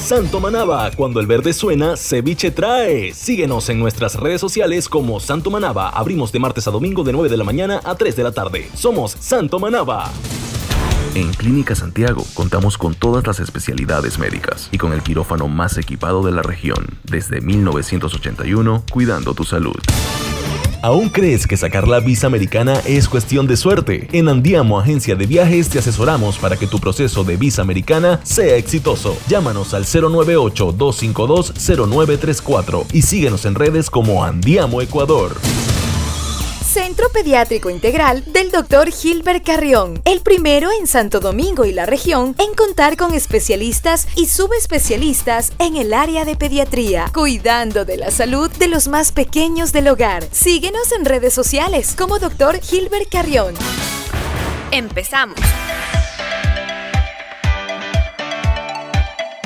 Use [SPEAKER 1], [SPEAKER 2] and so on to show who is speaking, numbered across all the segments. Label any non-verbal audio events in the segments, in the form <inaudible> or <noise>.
[SPEAKER 1] Santo Manaba, cuando el verde suena, ceviche trae. Síguenos en nuestras redes sociales como Santo Manaba. Abrimos de martes a domingo de 9 de la mañana a 3 de la tarde. Somos Santo Manaba.
[SPEAKER 2] En Clínica Santiago contamos con todas las especialidades médicas y con el quirófano más equipado de la región, desde 1981, cuidando tu salud.
[SPEAKER 1] ¿Aún crees que sacar la visa americana es cuestión de suerte? En Andiamo Agencia de Viajes te asesoramos para que tu proceso de visa americana sea exitoso. Llámanos al 098-252-0934 y síguenos en redes como Andiamo Ecuador.
[SPEAKER 3] Centro Pediátrico Integral del Dr. Gilbert Carrión, el primero en Santo Domingo y la región en contar con especialistas y subespecialistas en el área de pediatría, cuidando de la salud de los más pequeños del hogar. Síguenos en redes sociales como Dr. Gilbert Carrión.
[SPEAKER 4] Empezamos.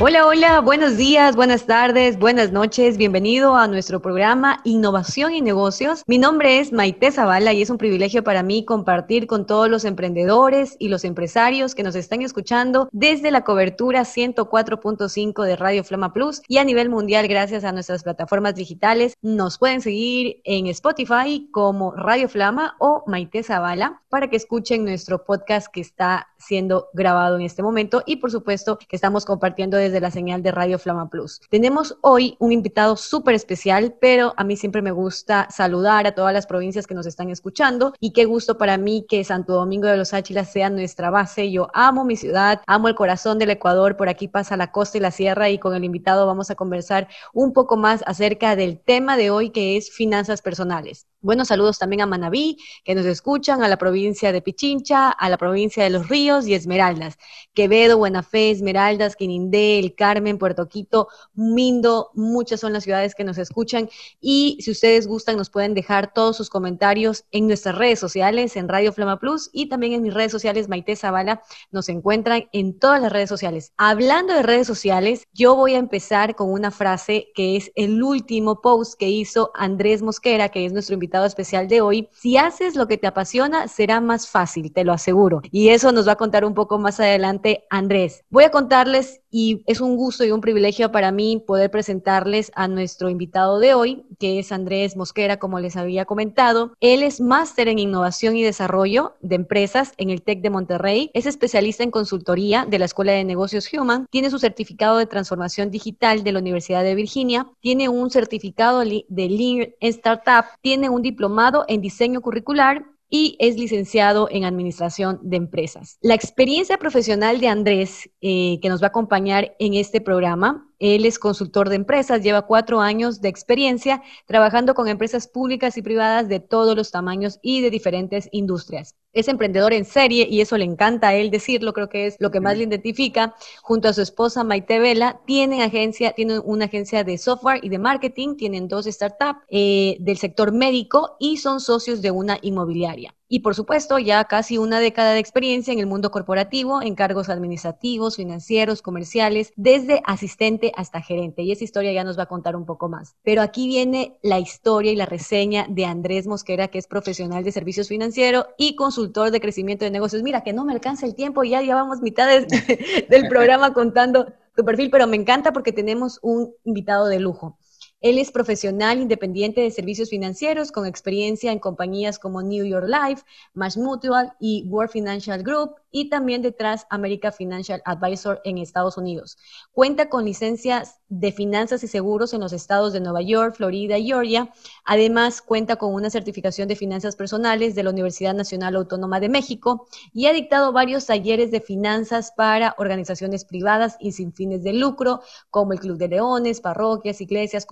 [SPEAKER 5] Hola, hola, buenos días, buenas tardes, buenas noches. Bienvenido a nuestro programa Innovación y Negocios. Mi nombre es Maite Zavala y es un privilegio para mí compartir con todos los emprendedores y los empresarios que nos están escuchando desde la cobertura 104.5 de Radio Flama Plus y a nivel mundial gracias a nuestras plataformas digitales. Nos pueden seguir en Spotify como Radio Flama o Maite Zavala para que escuchen nuestro podcast que está siendo grabado en este momento y por supuesto que estamos compartiendo desde la señal de Radio Flama Plus. Tenemos hoy un invitado súper especial, pero a mí siempre me gusta saludar a todas las provincias que nos están escuchando y qué gusto para mí que Santo Domingo de los Áchilas sea nuestra base. Yo amo mi ciudad, amo el corazón del Ecuador, por aquí pasa la costa y la sierra y con el invitado vamos a conversar un poco más acerca del tema de hoy que es finanzas personales. Buenos saludos también a Manabí, que nos escuchan, a la provincia de Pichincha, a la provincia de Los Ríos y Esmeraldas, Quevedo, Buena Fe, Esmeraldas, Quinindé, El Carmen, Puerto Quito, Mindo, muchas son las ciudades que nos escuchan. Y si ustedes gustan, nos pueden dejar todos sus comentarios en nuestras redes sociales, en Radio Flama Plus y también en mis redes sociales, Maite Zavala, nos encuentran en todas las redes sociales. Hablando de redes sociales, yo voy a empezar con una frase que es el último post que hizo Andrés Mosquera, que es nuestro invitado especial de hoy. Si haces lo que te apasiona, será más fácil, te lo aseguro. Y eso nos va a contar un poco más adelante Andrés. Voy a contarles y es un gusto y un privilegio para mí poder presentarles a nuestro invitado de hoy, que es Andrés Mosquera, como les había comentado. Él es máster en innovación y desarrollo de empresas en el TEC de Monterrey, es especialista en consultoría de la Escuela de Negocios Human, tiene su certificado de transformación digital de la Universidad de Virginia, tiene un certificado de Lean Startup, tiene un diplomado en diseño curricular y es licenciado en Administración de Empresas. La experiencia profesional de Andrés, eh, que nos va a acompañar en este programa, él es consultor de empresas, lleva cuatro años de experiencia trabajando con empresas públicas y privadas de todos los tamaños y de diferentes industrias. Es emprendedor en serie y eso le encanta a él decirlo, creo que es lo que más le identifica. Junto a su esposa Maite Vela, tienen agencia, tienen una agencia de software y de marketing, tienen dos startups eh, del sector médico y son socios de una inmobiliaria. Y por supuesto, ya casi una década de experiencia en el mundo corporativo, en cargos administrativos, financieros, comerciales, desde asistente hasta gerente. Y esa historia ya nos va a contar un poco más. Pero aquí viene la historia y la reseña de Andrés Mosquera, que es profesional de servicios financieros y consultor de crecimiento de negocios. Mira, que no me alcanza el tiempo, ya llevamos mitad <laughs> del programa contando tu perfil, pero me encanta porque tenemos un invitado de lujo. Él es profesional independiente de servicios financieros con experiencia en compañías como New York Life, Mass Mutual y World Financial Group y también detrás America Financial Advisor en Estados Unidos. Cuenta con licencias de finanzas y seguros en los estados de Nueva York, Florida y Georgia. Además, cuenta con una certificación de finanzas personales de la Universidad Nacional Autónoma de México y ha dictado varios talleres de finanzas para organizaciones privadas y sin fines de lucro, como el Club de Leones, parroquias, iglesias,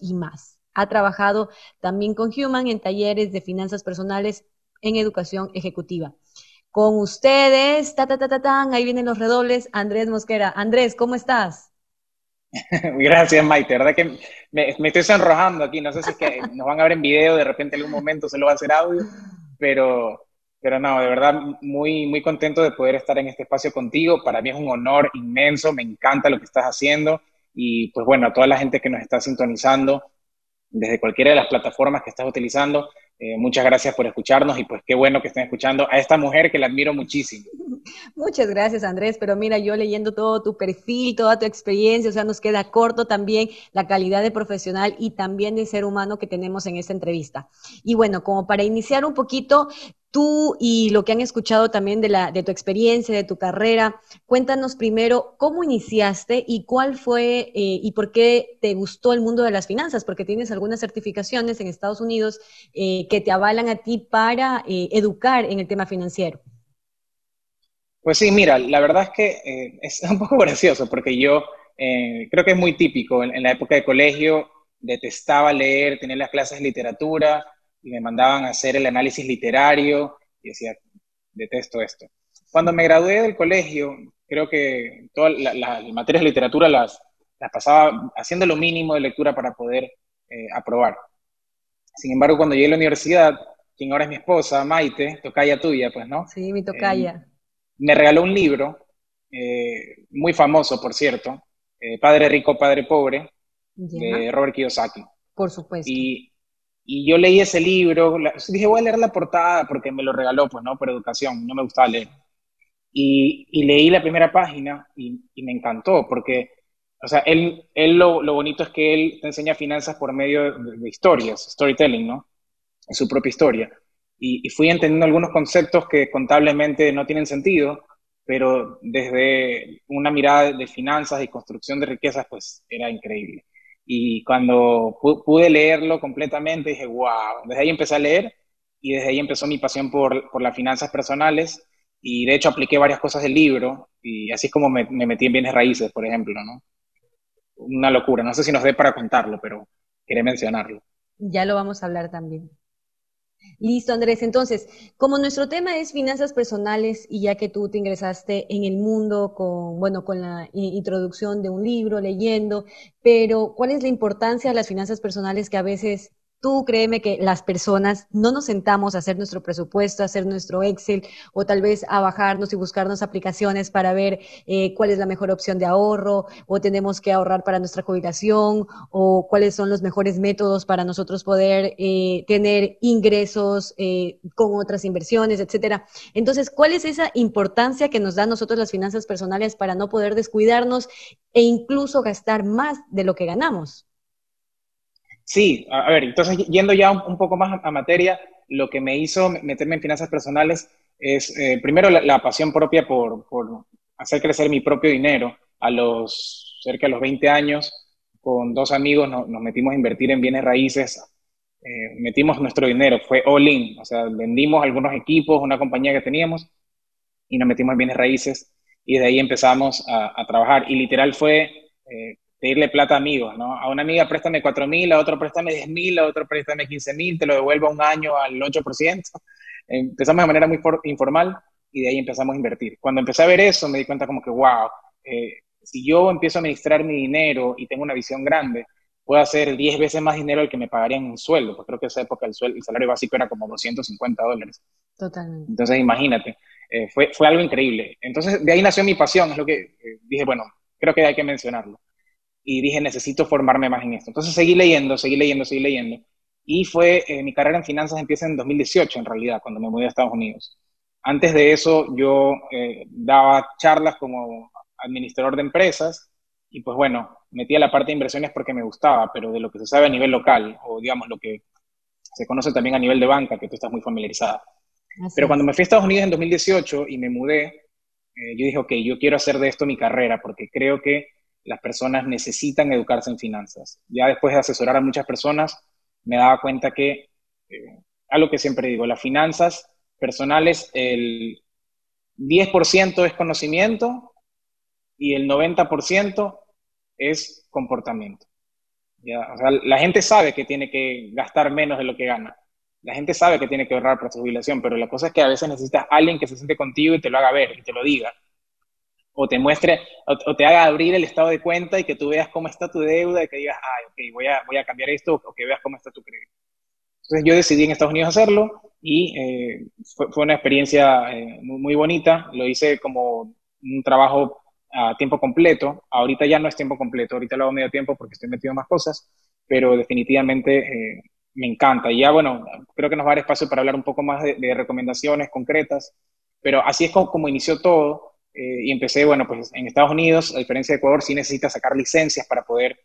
[SPEAKER 5] y más. Ha trabajado también con Human en talleres de finanzas personales en educación ejecutiva. Con ustedes, ta, ta, ta, ta, tan, ahí vienen los redobles, Andrés Mosquera. Andrés, ¿cómo estás? <laughs>
[SPEAKER 6] Gracias, Maite. verdad que me, estoy sonrojando aquí. No sé si es que nos van a ver en video, de repente en algún momento se lo va a hacer audio, pero pero no, de verdad muy, muy contento de poder estar en este espacio contigo. Para mí es un honor inmenso, me encanta lo que estás haciendo y pues bueno, a toda la gente que nos está sintonizando desde cualquiera de las plataformas que estás utilizando, eh, muchas gracias por escucharnos y pues qué bueno que estén escuchando a esta mujer que la admiro muchísimo. <laughs>
[SPEAKER 5] Muchas gracias Andrés, pero mira, yo leyendo todo tu perfil, toda tu experiencia, o sea, nos queda corto también la calidad de profesional y también de ser humano que tenemos en esta entrevista. Y bueno, como para iniciar un poquito, Tú y lo que han escuchado también de, la, de tu experiencia, de tu carrera, cuéntanos primero cómo iniciaste y cuál fue eh, y por qué te gustó el mundo de las finanzas, porque tienes algunas certificaciones en Estados Unidos eh, que te avalan a ti para eh, educar en el tema financiero.
[SPEAKER 6] Pues sí, mira, la verdad es que es un poco <laughs> gracioso porque yo creo que es muy típico. En, en la época de colegio detestaba leer, tener las clases de literatura y me mandaban a hacer el análisis literario y decía, detesto esto. Cuando me gradué del colegio, creo que todas las materias de literatura las, las pasaba haciendo lo mínimo de lectura para poder eh, aprobar. Sin embargo, cuando llegué a la universidad, quien ahora es mi esposa, Maite, tocaya tuya, pues, ¿no?
[SPEAKER 5] Sí, mi tocaya.
[SPEAKER 6] Eh, me regaló un libro, eh, muy famoso, por cierto, Padre Rico, Padre Pobre, de Robert Kiyosaki.
[SPEAKER 5] Por supuesto.
[SPEAKER 6] Y y yo leí ese libro, dije, voy a leer la portada porque me lo regaló, pues, ¿no? Por educación, no me gustaba leer. Y, y leí la primera página y, y, me encantó porque, o sea, él, él lo, lo, bonito es que él te enseña finanzas por medio de, historias, storytelling, ¿no? En su propia historia. Y, y, fui entendiendo algunos conceptos que contablemente no tienen sentido, pero desde una mirada de finanzas y construcción de riquezas, pues era increíble. Y cuando pude leerlo completamente, dije, wow, desde ahí empecé a leer y desde ahí empezó mi pasión por, por las finanzas personales y de hecho apliqué varias cosas del libro y así es como me, me, metí en bienes raíces, por ejemplo, ¿no? Una locura, no sé si nos dé para contarlo, pero quería mencionarlo.
[SPEAKER 5] Ya lo vamos a hablar también. Listo, Andrés. Entonces, como nuestro tema es finanzas personales y ya que tú te ingresaste en el mundo con, bueno, con la introducción de un libro, leyendo, pero ¿cuál es la importancia de las finanzas personales que a veces Tú créeme que las personas no nos sentamos a hacer nuestro presupuesto, a hacer nuestro Excel o tal vez a bajarnos y buscarnos aplicaciones para ver eh, cuál es la mejor opción de ahorro o tenemos que ahorrar para nuestra jubilación o cuáles son los mejores métodos para nosotros poder eh, tener ingresos eh, con otras inversiones, etcétera. Entonces, ¿cuál es esa importancia que nos dan nosotros las finanzas personales para no poder descuidarnos e incluso gastar más de lo que ganamos?
[SPEAKER 6] Sí, a ver, entonces yendo ya un, poco más a, materia, lo que me hizo meterme en finanzas personales es eh, primero la, pasión propia por, por, hacer crecer mi propio dinero. A los cerca de los 20 años, con dos amigos nos, metimos a invertir en bienes raíces, eh, metimos nuestro dinero, fue all in, o sea, vendimos algunos equipos, una compañía que teníamos y nos metimos en bienes raíces y de ahí empezamos a, a trabajar. Y literal fue eh, pedirle plata a amigos, ¿no? A una amiga préstame 4 mil, a otro préstame 10 mil, a otro préstame 15 mil, te lo devuelvo un año al 8%. <laughs> Empezamos de manera muy informal y de ahí empezamos a invertir. Cuando empecé a ver eso, me di cuenta como que, wow, eh, si yo empiezo a administrar mi dinero y tengo una visión grande, puedo hacer 10 veces más dinero del que me pagarían en un sueldo, porque creo que en esa época el, sueldo, el salario básico era como 250 dólares.
[SPEAKER 5] Totalmente.
[SPEAKER 6] Entonces, imagínate, eh, fue, fue algo increíble. Entonces, de ahí nació mi pasión, es lo que eh, dije, bueno, creo que hay que mencionarlo y dije, necesito formarme más en esto. Entonces seguí leyendo, seguí leyendo, seguí leyendo. Y fue, eh, mi carrera en finanzas empieza en 2018, en realidad, cuando me mudé a Estados Unidos. Antes de eso, yo eh, daba charlas como administrador de empresas y pues bueno, metía la parte de inversiones porque me gustaba, pero de lo que se sabe a nivel local, o digamos lo que se conoce también a nivel de banca, que tú estás muy familiarizada. pero cuando me fui a Estados Unidos en 2018 y me mudé, eh, yo dije, ok, yo quiero hacer de esto mi carrera porque creo que las personas necesitan educarse en finanzas. Ya después de asesorar a muchas personas, me daba cuenta que, eh, algo que siempre digo, las finanzas personales, el 10% es conocimiento y el 90% es comportamiento. la gente sabe que tiene que gastar menos de lo que gana. La gente sabe que tiene que ahorrar para su jubilación, pero la cosa es que a veces necesitas alguien que se siente contigo y te lo haga ver y te lo diga o te muestre, o, te haga abrir el estado de cuenta y que tú veas cómo está tu deuda y que digas, ay, ok, voy a, voy a cambiar esto, o que veas cómo está tu crédito. Entonces yo decidí en Estados Unidos hacerlo, y fue, fue, una experiencia muy, muy bonita. Lo hice como un trabajo a tiempo completo. Ahorita ya no es tiempo completo, ahorita lo hago medio tiempo porque estoy metido en más cosas, pero definitivamente eh, me encanta. Y ya, bueno, creo que nos va a dar espacio para hablar un poco más de, recomendaciones concretas, pero así es como, inició todo. Eh, y empecé, bueno, pues en Estados Unidos, a diferencia de Ecuador, sí necesitas sacar licencias para poder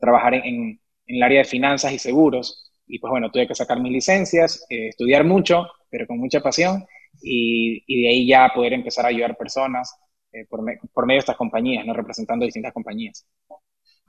[SPEAKER 6] trabajar en, en, el área de finanzas y seguros. Y pues bueno, tuve que sacar mis licencias, eh, estudiar mucho, pero con mucha pasión, y, y, de ahí ya poder empezar a ayudar personas eh, por, por, medio de estas compañías, ¿no? representando distintas compañías.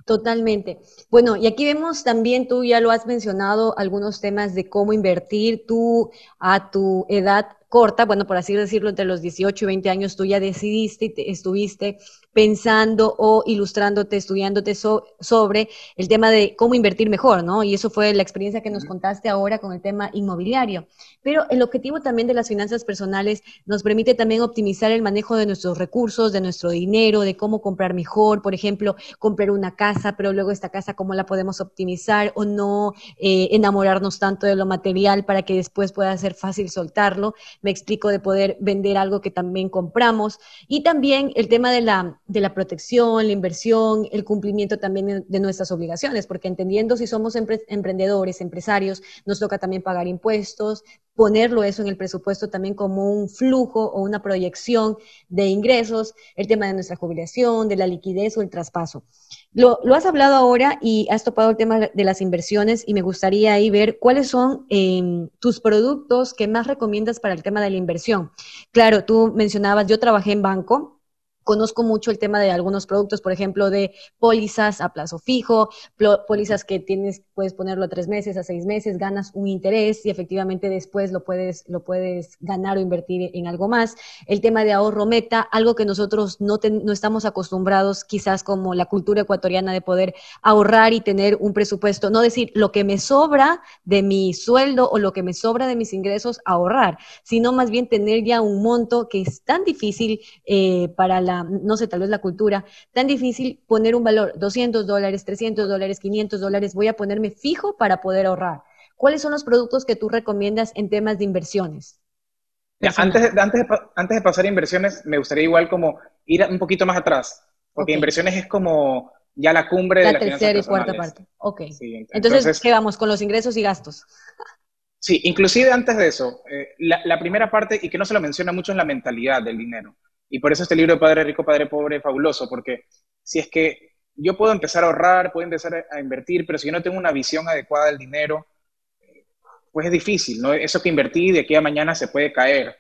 [SPEAKER 5] Totalmente. Bueno, y aquí vemos también, tú ya lo has mencionado, algunos temas de cómo invertir. Tú a tu edad corta, bueno, por así decirlo, entre los 18 y 20 años, tú ya decidiste y estuviste pensando o ilustrándote, estudiándote sobre el tema de cómo invertir mejor, ¿no? Y eso fue la experiencia que nos contaste ahora con el tema inmobiliario. Pero el objetivo también de las finanzas personales nos permite también optimizar el manejo de nuestros recursos, de nuestro dinero, de cómo comprar mejor, por ejemplo, comprar una casa, pero luego esta casa, cómo la podemos optimizar o no eh, enamorarnos tanto de lo material para que después pueda ser fácil soltarlo me explico, de poder vender algo que también compramos. Y también el tema de la, de la protección, la inversión, el cumplimiento también de nuestras obligaciones, porque entendiendo si somos emprendedores, empresarios, nos toca también pagar impuestos, ponerlo eso en el presupuesto también como un flujo o una proyección de ingresos, el tema de nuestra jubilación, de la liquidez o el traspaso. Lo, has hablado ahora y has topado el tema de las inversiones y me gustaría ahí ver cuáles son em, tus productos que más recomiendas para el tema de la inversión. Claro, tú mencionabas, yo trabajé en banco, Conozco mucho el tema de algunos productos, por ejemplo, de pólizas a plazo fijo, pólizas que tienes, puedes ponerlo a tres meses, a seis meses, ganas un interés y efectivamente después lo puedes, lo puedes ganar o invertir en algo más. El tema de ahorro meta, algo que nosotros no, no estamos acostumbrados, quizás como la cultura ecuatoriana, de poder ahorrar y tener un presupuesto, no decir lo que me sobra de mi sueldo o lo que me sobra de mis ingresos, ahorrar, sino más bien tener ya un monto que es tan difícil eh, para la no sé, tal vez la cultura, tan difícil poner un valor, 200 dólares, 300 dólares, 500 dólares, voy a ponerme fijo para poder ahorrar. ¿Cuáles son los productos que tú recomiendas en temas de inversiones?
[SPEAKER 6] antes, de, antes, de, antes de pasar a inversiones, me gustaría igual como ir un poquito más atrás, porque inversiones es como ya la cumbre
[SPEAKER 5] la
[SPEAKER 6] de
[SPEAKER 5] la tercera y cuarta parte. Ok. entonces, ¿qué vamos con los ingresos y gastos?
[SPEAKER 6] Sí, inclusive antes de eso, eh, la, la, primera parte, y que no se lo menciona mucho, es la mentalidad del dinero. Y por eso este libro de Padre Rico, Padre Pobre es fabuloso, porque si es que yo puedo empezar a ahorrar, puedo empezar a invertir, pero si yo no tengo una visión adecuada del dinero, pues es difícil, ¿no? Eso que invertí de aquí a mañana se puede caer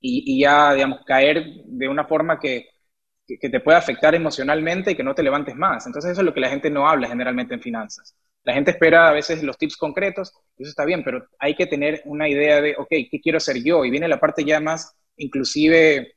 [SPEAKER 6] y, ya, digamos, caer de una forma que, que, te pueda afectar emocionalmente y que no te levantes más. Entonces eso es lo que la gente no habla generalmente en finanzas. La gente espera a veces los tips concretos, eso está bien, pero hay que tener una idea de, ok, ¿qué quiero hacer yo? Y viene la parte ya más inclusive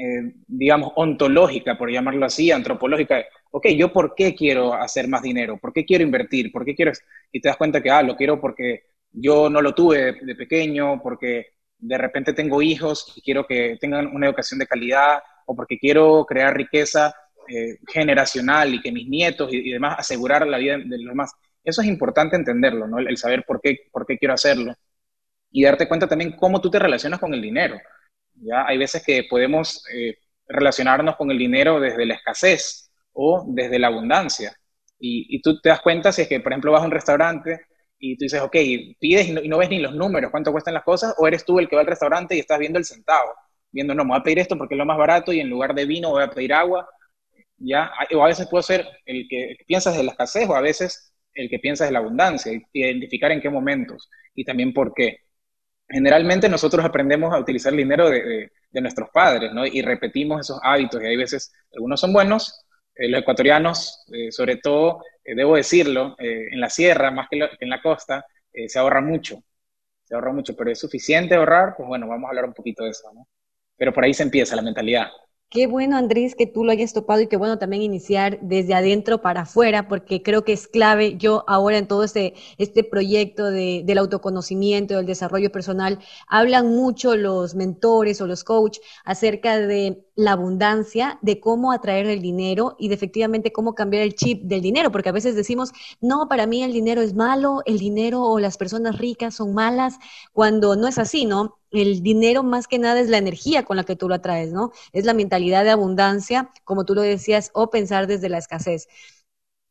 [SPEAKER 6] eh, digamos, ontológica, por llamarlo así, antropológica. Ok, ¿yo por qué quiero hacer más dinero? ¿Por qué quiero invertir? ¿Por qué quiero...? Y te das cuenta que, ah, lo quiero porque yo no lo tuve de, pequeño, porque de repente tengo hijos y quiero que tengan una educación de calidad, o porque quiero crear riqueza eh, generacional y que mis nietos y, demás asegurar la vida de los demás. Eso es importante entenderlo, ¿no? El, saber por qué, por qué quiero hacerlo. Y darte cuenta también cómo tú te relacionas con el dinero. ¿Ya? Hay veces que podemos eh, relacionarnos con el dinero desde la escasez o desde la abundancia. Y, tú te das cuenta si es que, por ejemplo, vas a un restaurante y tú dices, ok, pides y no, ves ni los números, cuánto cuestan las cosas, o eres tú el que va al restaurante y estás viendo el centavo, viendo, no, me voy a pedir esto porque es lo más barato y en lugar de vino voy a pedir agua, ¿ya? O a veces puedo ser el que piensas de la escasez o a veces el que piensas de la abundancia, identificar en qué momentos y también por qué generalmente nosotros aprendemos a utilizar el dinero de, nuestros padres, ¿no? Y repetimos esos hábitos y hay veces, algunos son buenos, eh, los ecuatorianos, eh, sobre todo, eh, debo decirlo, en la sierra más que, en la costa, se ahorra mucho, se ahorra mucho, pero es suficiente ahorrar, pues bueno, vamos a hablar un poquito de eso. Pero por ahí se empieza la mentalidad.
[SPEAKER 5] Qué bueno, Andrés, que tú lo hayas topado y qué bueno también iniciar desde adentro para afuera, porque creo que es clave. Yo ahora en todo este, este proyecto de, del autoconocimiento, del desarrollo personal, hablan mucho los mentores o los coach acerca de la abundancia, de cómo atraer el dinero y de efectivamente cómo cambiar el chip del dinero, porque a veces decimos, no, para mí el dinero es malo, el dinero o las personas ricas son malas, cuando no es así, ¿no? El dinero más que nada es la energía con la que tú lo atraes, ¿no? Es la mentalidad de abundancia, como tú lo decías, o pensar desde la escasez.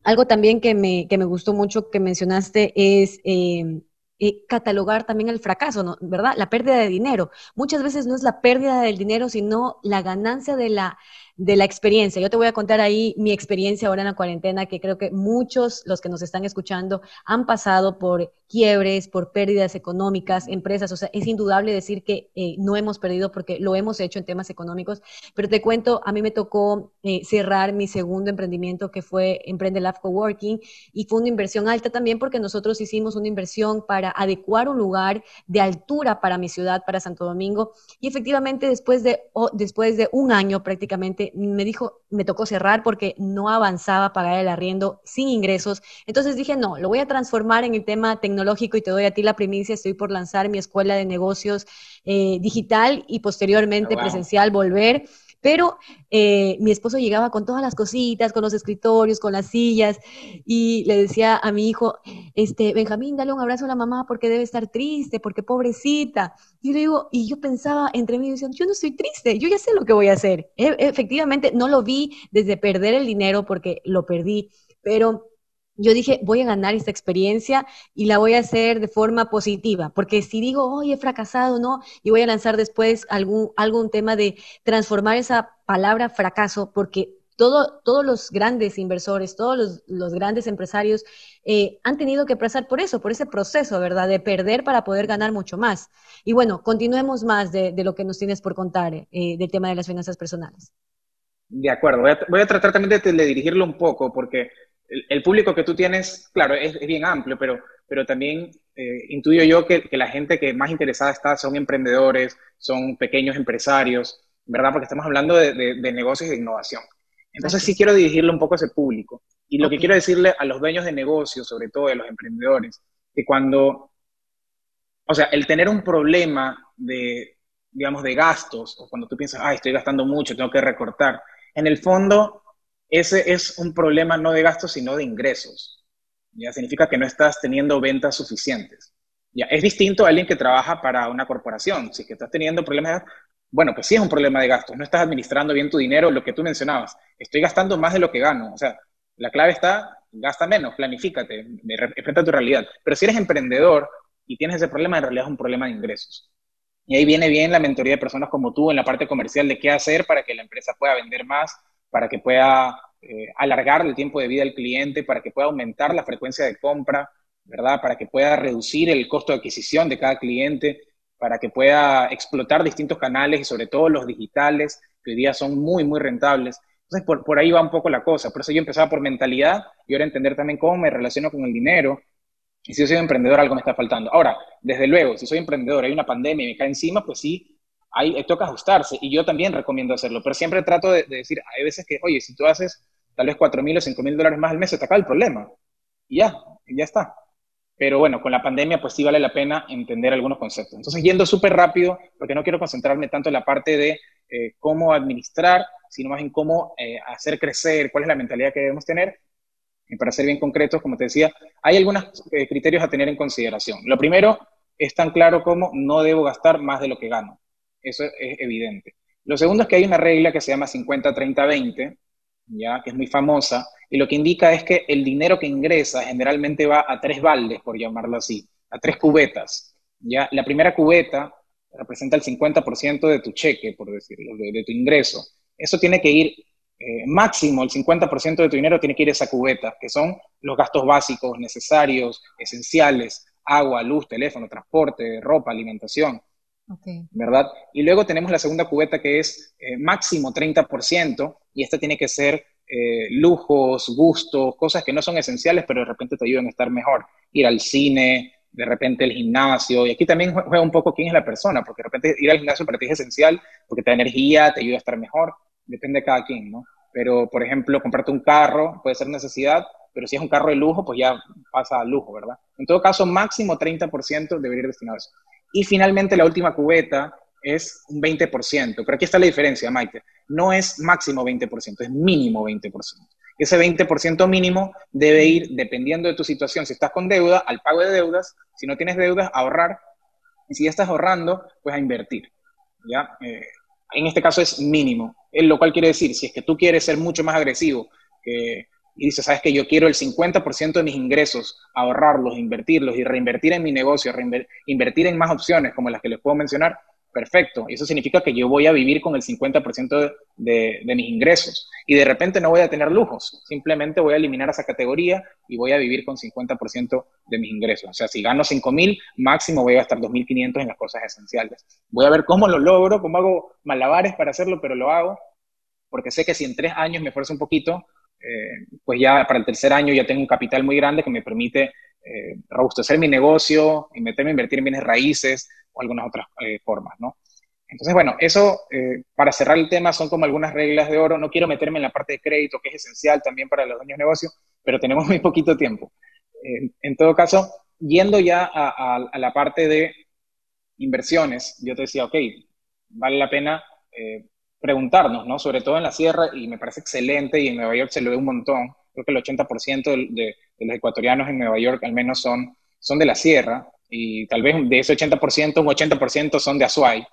[SPEAKER 5] Algo también que me, que me gustó mucho que mencionaste es eh, eh, catalogar también el fracaso, ¿no? ¿verdad? La pérdida de dinero. Muchas veces no es la pérdida del dinero, sino la ganancia de la, de la experiencia. Yo te voy a contar ahí mi experiencia ahora en la cuarentena, que creo que muchos, los que nos están escuchando, han pasado por quiebres, por pérdidas económicas, empresas. O sea, es indudable decir que eh, no hemos perdido porque lo hemos hecho en temas económicos. Pero te cuento, a mí me tocó eh, cerrar mi segundo emprendimiento, que fue Emprende Lab Coworking, y fue una inversión alta también porque nosotros hicimos una inversión para adecuar un lugar de altura para mi ciudad, para Santo Domingo. Y efectivamente, después de, después de un año prácticamente, me dijo, me tocó cerrar porque no avanzaba a pagar el arriendo sin ingresos. Entonces dije, no, lo voy a transformar en el tema tecnológico y te doy a ti la primicia. Estoy por lanzar mi escuela de negocios eh, digital y posteriormente ah, presencial volver. Pero eh, mi esposo llegaba con todas las cositas, con los escritorios, con las sillas, y le decía a mi hijo, este, Benjamín, dale un abrazo a la mamá porque debe estar triste, porque pobrecita. Y yo le digo, y yo pensaba entre mí, yo no estoy triste, yo ya sé lo que voy a hacer. E, efectivamente, no lo vi desde perder el dinero porque lo perdí, pero yo dije, voy a ganar esta experiencia y la voy a hacer de forma positiva, porque si digo, oye, he fracasado, ¿no? Y voy a lanzar después algún, algún tema de transformar esa palabra fracaso, porque todo, todos los grandes inversores, todos los, grandes empresarios eh, han tenido que pasar por eso, por ese proceso, ¿verdad? De perder para poder ganar mucho más. Y bueno, continuemos más de, lo que nos tienes por contar eh, del tema de las finanzas personales.
[SPEAKER 6] De acuerdo, voy a, tratar también de, de dirigirlo un poco, porque el, público que tú tienes, claro, es, bien amplio, pero, pero también eh, intuyo yo que, la gente que más interesada está son emprendedores, son pequeños empresarios, ¿verdad? Porque estamos hablando de, negocios y de innovación. Entonces sí quiero dirigirle un poco a ese público. Y lo que quiero decirle a los dueños de negocios, sobre todo a los emprendedores, que cuando, o sea, el tener un problema de, digamos, de gastos, o cuando tú piensas, ay, estoy gastando mucho, tengo que recortar, en el fondo ese es un problema no de gastos, sino de ingresos. Ya significa que no estás teniendo ventas suficientes. Ya es distinto a alguien que trabaja para una corporación. Si que estás teniendo problemas, bueno, pues sí es un problema de gastos. No estás administrando bien tu dinero, lo que tú mencionabas. Estoy gastando más de lo que gano. O sea, la clave está, gasta menos, planifícate, enfrenta tu realidad. Pero si eres emprendedor y tienes ese problema, en realidad es un problema de ingresos. Y ahí viene bien la mentoría de personas como tú en la parte comercial de qué hacer para que la empresa pueda vender más, para que pueda eh, alargar el tiempo de vida del cliente, para que pueda aumentar la frecuencia de compra, ¿verdad? Para que pueda reducir el costo de adquisición de cada cliente, para que pueda explotar distintos canales y sobre todo los digitales, que hoy día son muy, muy rentables. Entonces, por, por ahí va un poco la cosa. Por eso yo empezaba por mentalidad y ahora entender también cómo me relaciono con el dinero. Y si yo soy emprendedor, algo me está faltando. Ahora, desde luego, si soy emprendedor, hay una pandemia y me cae encima, pues sí, ahí toca ajustarse y yo también recomiendo hacerlo, pero siempre trato de, decir, hay veces que, oye, si tú haces tal vez 4 mil o 5 mil dólares más al mes, se te acaba el problema. Y ya, y ya está. Pero bueno, con la pandemia pues sí vale la pena entender algunos conceptos. Entonces, yendo súper rápido, porque no quiero concentrarme tanto en la parte de eh, cómo administrar, sino más en cómo eh, hacer crecer, cuál es la mentalidad que debemos tener. Y para ser bien concretos, como te decía, hay algunos eh, criterios a tener en consideración. Lo primero es tan claro como no debo gastar más de lo que gano. Eso es evidente. Lo segundo es que hay una regla que se llama 50-30-20, ya que es muy famosa, y lo que indica es que el dinero que ingresa generalmente va a tres baldes, por llamarlo así, a tres cubetas. ¿ya? La primera cubeta representa el 50% de tu cheque, por decirlo, de, tu ingreso. Eso tiene que ir, eh, máximo el 50% de tu dinero tiene que ir a esa cubeta, que son los gastos básicos, necesarios, esenciales, agua, luz, teléfono, transporte, ropa, alimentación. ¿Verdad? Y luego tenemos la segunda cubeta que es eh, máximo 30% y esta tiene que ser eh, lujos, gustos, cosas que no son esenciales, pero de repente te ayudan a estar mejor. Ir al cine, de repente el gimnasio, y aquí también juega un poco quién es la persona, porque de repente ir al gimnasio para ti es esencial, porque te da energía, te ayuda a estar mejor, depende de cada quien, ¿no? Pero, por ejemplo, comprarte un carro puede ser necesidad, pero si es un carro de lujo, pues ya pasa a lujo, ¿verdad? En todo caso, máximo 30% debería ir destinado a eso. Y finalmente la última cubeta, es un 20%, pero aquí está la diferencia, Maite. No es máximo 20%, es mínimo 20%. Ese 20% mínimo debe ir, dependiendo de tu situación, si estás con deuda, al pago de deudas, si no tienes deudas, ahorrar, y si ya estás ahorrando, pues a invertir. ¿ya? Eh, en este caso es mínimo, lo cual quiere decir, si es que tú quieres ser mucho más agresivo y dices, sabes que yo quiero el 50% de mis ingresos, ahorrarlos, invertirlos y reinvertir en mi negocio, invertir en más opciones como las que les puedo mencionar, perfecto. Eso significa que yo voy a vivir con el 50% de, de, mis ingresos y de repente no voy a tener lujos, simplemente voy a eliminar esa categoría y voy a vivir con 50% de mis ingresos. O sea, si gano 5 mil, máximo voy a gastar 2.500 en las cosas esenciales. Voy a ver cómo lo logro, cómo hago malabares para hacerlo, pero lo hago porque sé que si en tres años me esfuerzo un poquito, eh, pues ya para el tercer año ya tengo un capital muy grande que me permite eh, robustecer mi negocio y meterme a invertir en bienes raíces, algunas otras eh, formas, ¿no? Entonces, bueno, eso, para cerrar el tema, son como algunas reglas de oro. No quiero meterme en la parte de crédito, que es esencial también para los dueños de negocio, pero tenemos <laughs> muy poquito tiempo. en todo caso, yendo ya a, la parte de inversiones, yo te decía, ok, vale la pena preguntarnos, ¿no? Sobre todo en la sierra, y me parece excelente, y en Nueva York se lo ve un montón. Creo que el 80% de, de, los ecuatorianos en Nueva York al menos son, son de la sierra y tal vez de ese 80%, un 80% son de Azuay,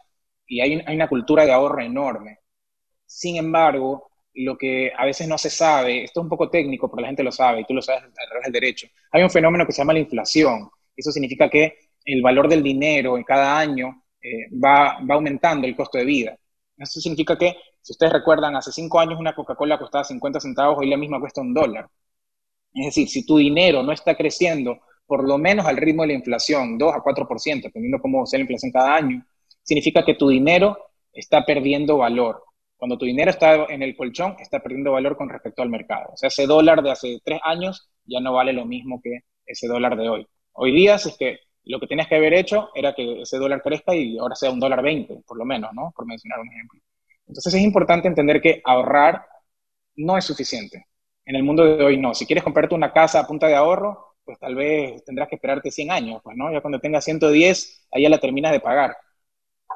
[SPEAKER 6] y hay, hay, una cultura de ahorro enorme. Sin embargo, lo que a veces no se sabe, esto es un poco técnico, pero la gente lo sabe, y tú lo sabes a través del derecho, hay un fenómeno que se llama la inflación. Eso significa que el valor del dinero en cada año eh, va, va aumentando el costo de vida. Eso significa que, si ustedes recuerdan, hace cinco años una Coca-Cola costaba 50 centavos, hoy la misma cuesta un dólar. Es decir, si tu dinero no está creciendo por lo menos al ritmo de la inflación, 2 a 4%, dependiendo cómo sea la inflación cada año, significa que tu dinero está perdiendo valor. Cuando tu dinero está en el colchón, está perdiendo valor con respecto al mercado. O sea, ese dólar de hace tres años ya no vale lo mismo que ese dólar de hoy. Hoy día, es que lo que tenías que haber hecho era que ese dólar crezca y ahora sea un dólar 20, por lo menos, ¿no? Por mencionar un ejemplo. Entonces es importante entender que ahorrar no es suficiente. En el mundo de hoy no. Si quieres comprarte una casa a punta de ahorro, pues tal vez tendrás que esperarte 100 años, pues, ¿no? Ya cuando tengas 110, ahí ya la terminas de pagar.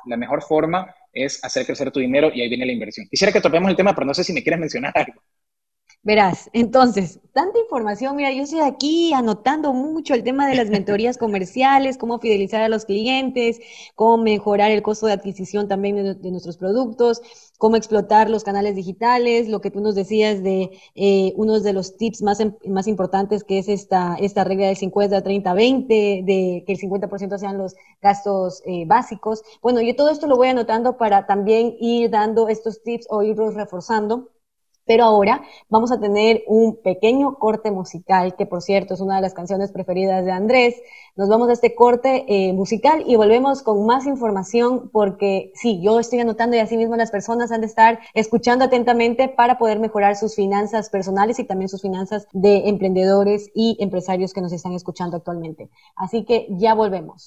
[SPEAKER 6] La mejor forma es hacer crecer tu dinero y ahí viene la inversión. Quisiera que topemos el tema, pero no sé si me quieres mencionar algo.
[SPEAKER 5] Verás, entonces, tanta información, mira, yo estoy aquí anotando mucho el tema de las <laughs> mentorías comerciales, cómo fidelizar a los clientes, cómo mejorar el costo de adquisición también de, nuestros productos, cómo explotar los canales digitales, lo que tú nos decías de eh, uno de los tips más, más importantes que es esta, esta regla del 50, 30, 20, de que el 50% sean los gastos eh, básicos. Bueno, yo todo esto lo voy anotando para también ir dando estos tips o irlos reforzando pero ahora vamos a tener un pequeño corte musical, que por cierto es una de las canciones preferidas de Andrés. Nos vamos a este corte eh, musical y volvemos con más información porque sí, yo estoy anotando y así mismo las personas han de estar escuchando atentamente para poder mejorar sus finanzas personales y también sus finanzas de emprendedores y empresarios que nos están escuchando actualmente. Así que ya volvemos.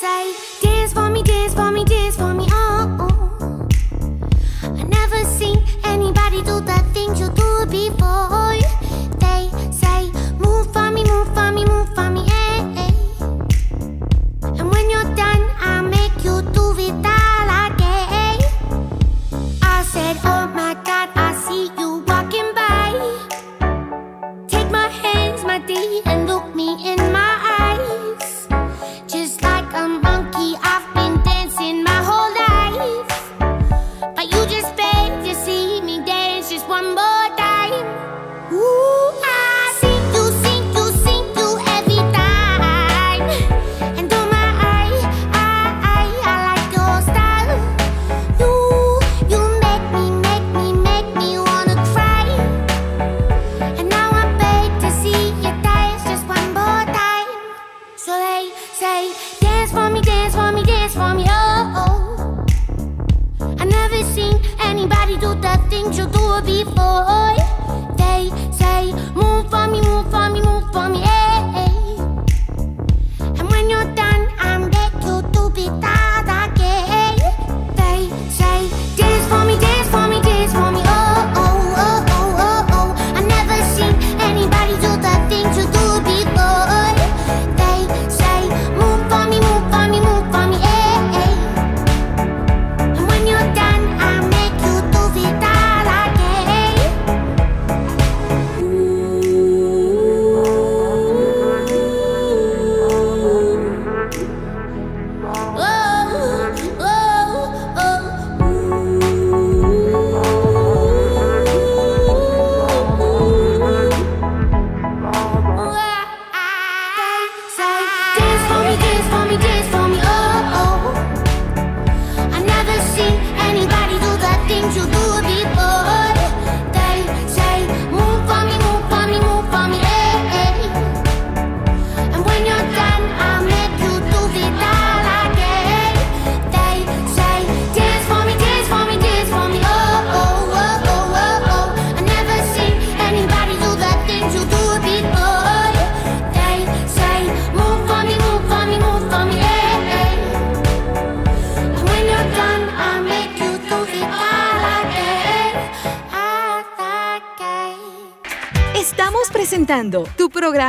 [SPEAKER 7] say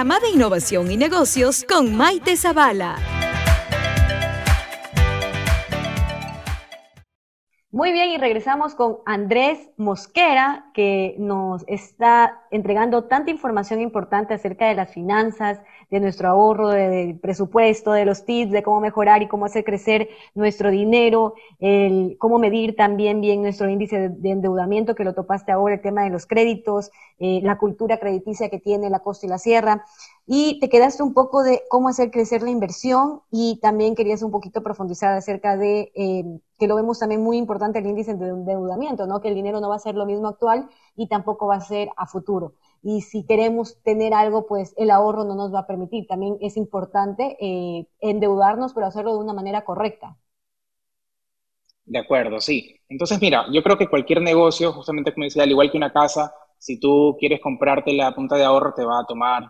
[SPEAKER 3] programa de innovación y negocios con Maite Zavala.
[SPEAKER 5] Muy bien, y regresamos con Andrés Mosquera, que nos está entregando tanta información importante acerca de las finanzas, de nuestro ahorro, del presupuesto, de los tips, de cómo mejorar y cómo hacer crecer nuestro dinero, el, cómo medir también bien nuestro índice de, endeudamiento, que lo topaste ahora, el tema de los créditos, eh, la cultura crediticia que tiene la costa y la sierra. Y te quedaste un poco de cómo hacer crecer la inversión y también querías un poquito profundizar acerca de eh, que lo vemos también muy importante el índice de endeudamiento, ¿no? Que el dinero no va a ser lo mismo actual y tampoco va a ser a futuro y si queremos tener algo, pues el ahorro no nos va a permitir. También es importante eh, endeudarnos, pero hacerlo de una manera correcta.
[SPEAKER 6] De acuerdo, sí. Entonces, mira, yo creo que cualquier negocio, justamente como decía, al igual que una casa, si tú quieres comprarte la punta de ahorro, te va a tomar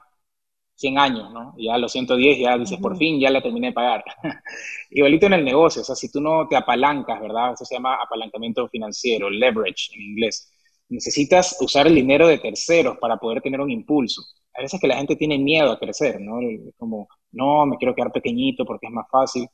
[SPEAKER 6] 100 años, ¿no? Ya a los 110 ya dices, por fin, ya la terminé de pagar. <laughs> Igualito en el negocio, o sea, si tú no te apalancas, ¿verdad? Eso se llama apalancamiento financiero, leverage en inglés necesitas usar el dinero de terceros para poder tener un impulso. A veces que la gente tiene miedo a crecer, ¿no? Como, no, me quiero quedar pequeñito porque es más fácil.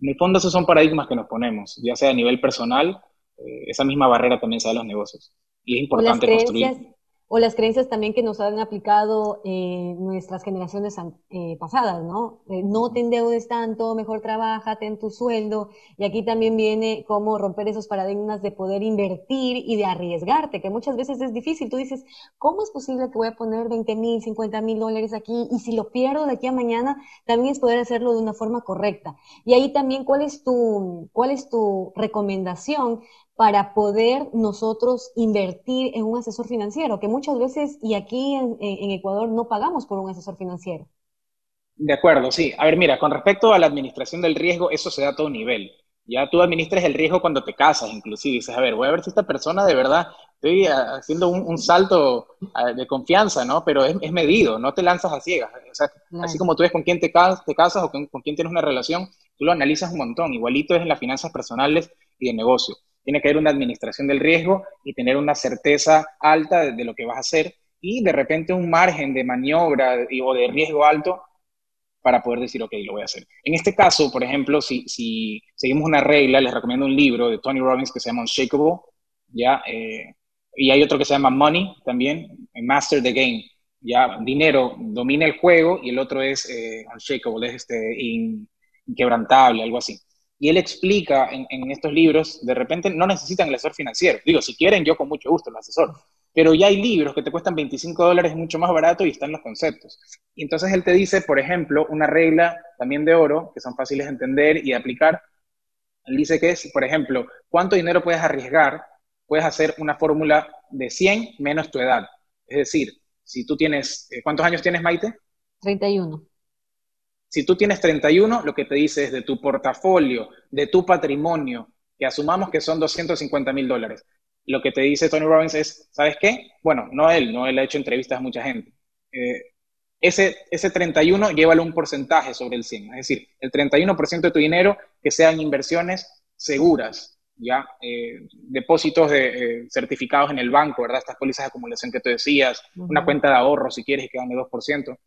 [SPEAKER 6] En el fondo esos son paradigmas que nos ponemos, ya sea a nivel personal, eh, esa misma barrera también se da en los negocios. Y es importante construir
[SPEAKER 5] o las creencias también que nos han aplicado eh, nuestras generaciones eh, pasadas, ¿no? Eh, no te endeudes tanto, mejor trabaja, ten tu sueldo. Y aquí también viene cómo romper esos paradigmas de poder invertir y de arriesgarte, que muchas veces es difícil. Tú dices, ¿cómo es posible que voy a poner 20 mil, 50 mil dólares aquí? Y si lo pierdo de aquí a mañana, también es poder hacerlo de una forma correcta. Y ahí también, ¿cuál es tu, cuál es tu recomendación para poder nosotros invertir en un asesor financiero, que muchas veces, y aquí en, Ecuador, no pagamos por un asesor financiero.
[SPEAKER 6] De acuerdo, sí. A ver, mira, con respecto a la administración del riesgo, eso se da a todo nivel. Ya tú administras el riesgo cuando te casas, inclusive. Dices, a ver, voy a ver si esta persona de verdad, estoy haciendo un, salto de confianza, ¿no? Pero es, medido, no te lanzas a ciegas. O sea, así como tú ves con quién te, casas, te casas o con, con quién tienes una relación, tú lo analizas un montón. Igualito es en las finanzas personales y de negocio tiene que haber una administración del riesgo y tener una certeza alta de, lo que vas a hacer y de repente un margen de maniobra o de riesgo alto para poder decir, ok, lo voy a hacer. En este caso, por ejemplo, si, seguimos una regla, les recomiendo un libro de Tony Robbins que se llama Unshakable, ¿ya? Eh, y hay otro que se llama Money también, Master the Game, ¿ya? Dinero domina el juego y el otro es eh, Unshakable, es este, inquebrantable, algo así. Y él explica en, estos libros, de repente no necesitan el asesor financiero. Digo, si quieren, yo con mucho gusto el asesor. Pero ya hay libros que te cuestan 25 dólares, mucho más barato y están los conceptos. Y entonces él te dice, por ejemplo, una regla también de oro, que son fáciles de entender y de aplicar. Él dice que es, por ejemplo, ¿cuánto dinero puedes arriesgar? Puedes hacer una fórmula de 100 menos tu edad. Es decir, si tú tienes, eh, ¿cuántos años tienes, Maite?
[SPEAKER 5] 31.
[SPEAKER 6] Si tú tienes 31, lo que te dice es de tu portafolio, de tu patrimonio, que asumamos que son 250 mil dólares. Lo que te dice Tony Robbins es, ¿sabes qué? Bueno, no él, no él ha hecho entrevistas a mucha gente. Eh, ese, ese 31 llévalo un porcentaje sobre el 100, es decir, el 31% de tu dinero que sean inversiones seguras, ya eh, depósitos de, eh, certificados en el banco, ¿verdad? Estas pólizas de acumulación que tú decías, una cuenta de ahorro si quieres que gane 2%,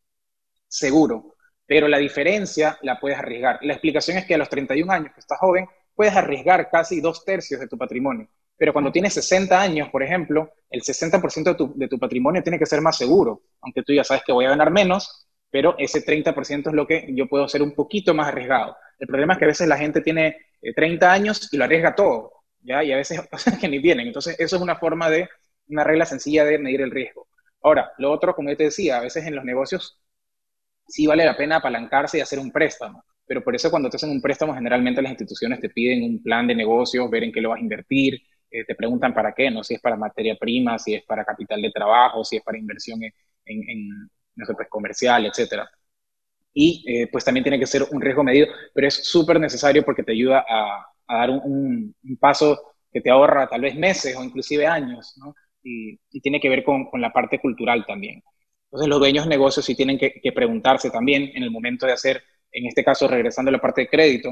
[SPEAKER 6] seguro. Pero la diferencia la puedes arriesgar. La explicación es que a los 31 años que estás joven, puedes arriesgar casi dos tercios de tu patrimonio. Pero cuando tienes 60 años, por ejemplo, el 60% de tu, de tu patrimonio tiene que ser más seguro, aunque tú ya sabes que voy a ganar menos, pero ese 30% es lo que yo puedo ser un poquito más arriesgado. El problema es que a veces la gente tiene 30 eh, años y lo arriesga todo, ¿ya? Y a veces <laughs> cosas que ni vienen. Entonces, eso es una forma de, una regla sencilla de medir el riesgo. Ahora, lo otro, como yo te decía, a veces en los negocios sí vale la pena apalancarse y hacer un préstamo. Pero por eso cuando te hacen un préstamo, generalmente las instituciones te piden un plan de negocios, ver en qué lo vas a invertir, eh, te preguntan para qué, ¿no? Si es para materia prima, si es para capital de trabajo, si es para inversión en, en, no sé, pues comercial, etcétera. Y eh, pues también tiene que ser un riesgo medido, pero es súper necesario porque te ayuda a, dar un, paso que te ahorra tal vez meses o inclusive años, ¿no? Y, tiene que ver con, la parte cultural también. Entonces los dueños de negocios sí tienen que, preguntarse también en el momento de hacer, en este caso regresando a la parte de crédito,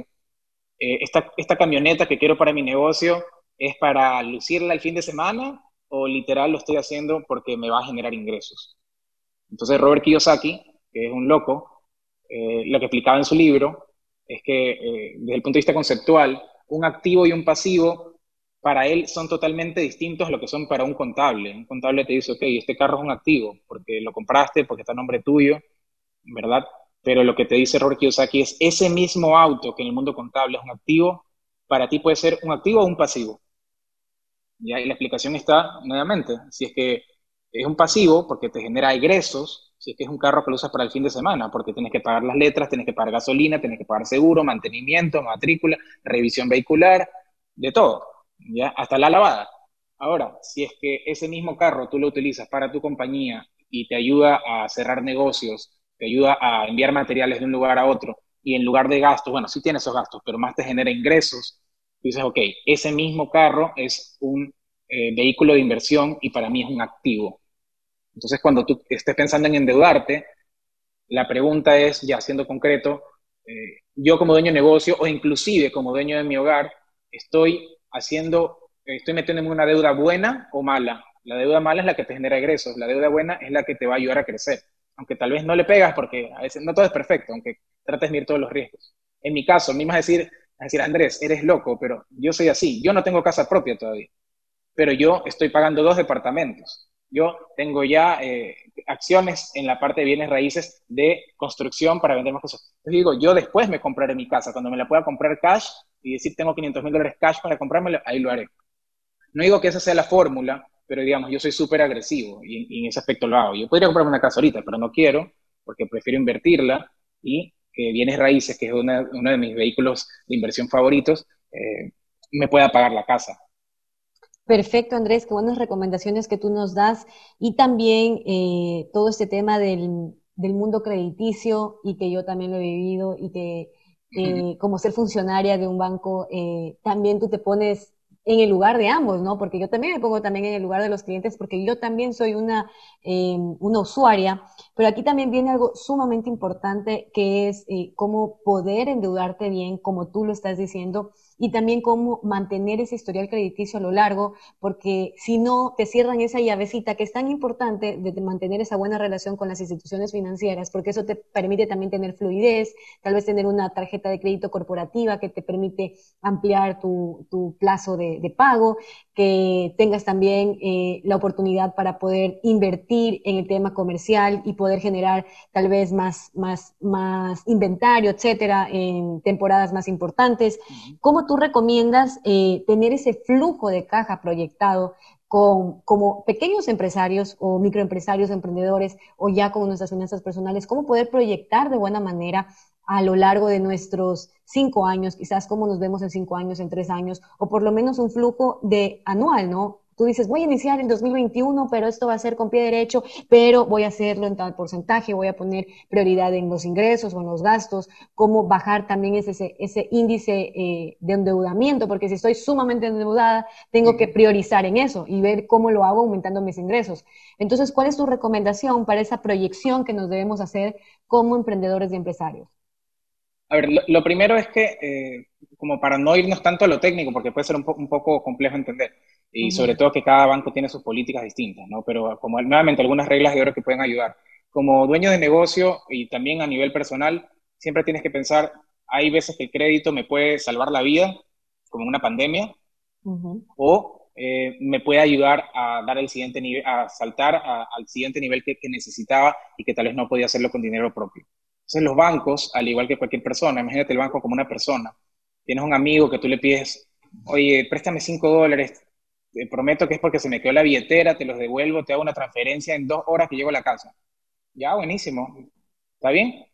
[SPEAKER 6] eh, esta, esta camioneta que quiero para mi negocio, ¿Es para lucirla el fin de semana o literal lo estoy haciendo porque me va a generar ingresos? Entonces Robert Kiyosaki, que es un loco, eh, lo que explicaba en su libro es que eh, desde el punto de vista conceptual, un activo y un pasivo para él son totalmente distintos a lo que son para un contable. Un contable te dice, ok, este carro es un activo porque lo compraste, porque está a nombre tuyo, ¿verdad? Pero lo que te dice Robert Kiyosaki es ese mismo auto que en el mundo contable es un activo, para ti puede ser un activo o un pasivo. Y ahí la explicación está nuevamente, si es que es un pasivo porque te genera egresos, si es que es un carro que lo usas para el fin de semana, porque tienes que pagar las letras, tienes que pagar gasolina, tienes que pagar seguro, mantenimiento, matrícula, revisión vehicular, de todo, ¿ya? hasta la lavada. Ahora, si es que ese mismo carro tú lo utilizas para tu compañía y te ayuda a cerrar negocios, te ayuda a enviar materiales de un lugar a otro, y en lugar de gastos, bueno, sí tiene esos gastos, pero más te genera ingresos, dices, ok, ese mismo carro es un eh, vehículo de inversión y para mí es un activo. Entonces, cuando tú estés pensando en endeudarte, la pregunta es, ya siendo concreto, eh, yo como dueño de negocio o inclusive como dueño de mi hogar, estoy haciendo, estoy metiéndome en una deuda buena o mala. La deuda mala es la que te genera ingresos, la deuda buena es la que te va a ayudar a crecer. Aunque tal vez no le pegas porque a veces no todo es perfecto, aunque trates de medir todos los riesgos. En mi caso, a mí me vas a decir, a decir, Andrés, eres loco, pero yo soy así. Yo no tengo casa propia todavía, pero yo estoy pagando dos departamentos. Yo tengo ya eh, acciones en la parte de bienes raíces de construcción para vender más cosas. Entonces digo, yo después me compraré mi casa. Cuando me la pueda comprar cash y decir tengo 500 mil dólares cash para comprármela, ahí lo haré. No digo que esa sea la fórmula, pero digamos, yo soy súper agresivo y, y, en ese aspecto lo hago. Yo podría comprarme una casa ahorita, pero no quiero porque prefiero invertirla y que bienes raíces, que es uno de mis vehículos de inversión favoritos, eh, me pueda pagar la casa.
[SPEAKER 5] Perfecto, Andrés, qué buenas recomendaciones que tú nos das. Y también eh, todo este tema del, del, mundo crediticio y que yo también lo he vivido y que eh, como ser funcionaria de un banco, eh, también tú te pones en el lugar de ambos, ¿no? Porque yo también me pongo también en el lugar de los clientes porque yo también soy una, eh, una usuaria, pero aquí también viene algo sumamente importante que es eh, cómo poder endeudarte bien, como tú lo estás diciendo, y también cómo mantener ese historial crediticio a lo largo, porque si no, te cierran esa llavecita que es tan importante de mantener esa buena relación con las instituciones financieras, porque eso te permite también tener fluidez, tal vez tener una tarjeta de crédito corporativa que te permite ampliar tu, tu plazo de, de, pago, que tengas también eh, la oportunidad para poder invertir en el tema comercial y poder generar tal vez más, más, más inventario, etcétera, en temporadas más importantes. ¿Cómo tú recomiendas eh, tener ese flujo de caja proyectado con, como pequeños empresarios o microempresarios, emprendedores o ya con nuestras finanzas personales? ¿Cómo poder proyectar de buena manera a lo largo de nuestros cinco años, quizás cómo nos vemos en cinco años, en tres años, o por lo menos un flujo de anual, ¿no? Tú dices, voy a iniciar en 2021, pero esto va a ser con pie derecho, pero voy a hacerlo en tal porcentaje, voy a poner prioridad en los ingresos o en los gastos, cómo bajar también ese, ese índice eh, de endeudamiento, porque si estoy sumamente endeudada, tengo que priorizar en eso y ver cómo lo hago aumentando mis ingresos. Entonces, ¿cuál es tu recomendación para esa proyección que nos debemos hacer como emprendedores y empresarios?
[SPEAKER 6] A ver, lo, primero es que, eh, como para no irnos tanto a lo técnico, porque puede ser un, un poco complejo entender, y sobre todo que cada banco tiene sus políticas distintas, ¿no? Pero como nuevamente algunas reglas de oro que pueden ayudar. Como dueño de negocio y también a nivel personal, siempre tienes que pensar, hay veces que el crédito me puede salvar la vida, como en una pandemia, o eh, me puede ayudar a dar el siguiente nivel, a saltar al siguiente nivel que, que necesitaba y que tal vez no podía hacerlo con dinero propio. Entonces los bancos, al igual que cualquier persona, imagínate el banco como una persona, tienes un amigo que tú le pides, oye, préstame 5 dólares, te prometo que es porque se me quedó la billetera, te los devuelvo, te hago una transferencia en dos horas que llego a la casa. Ya, buenísimo. ¿Está bien?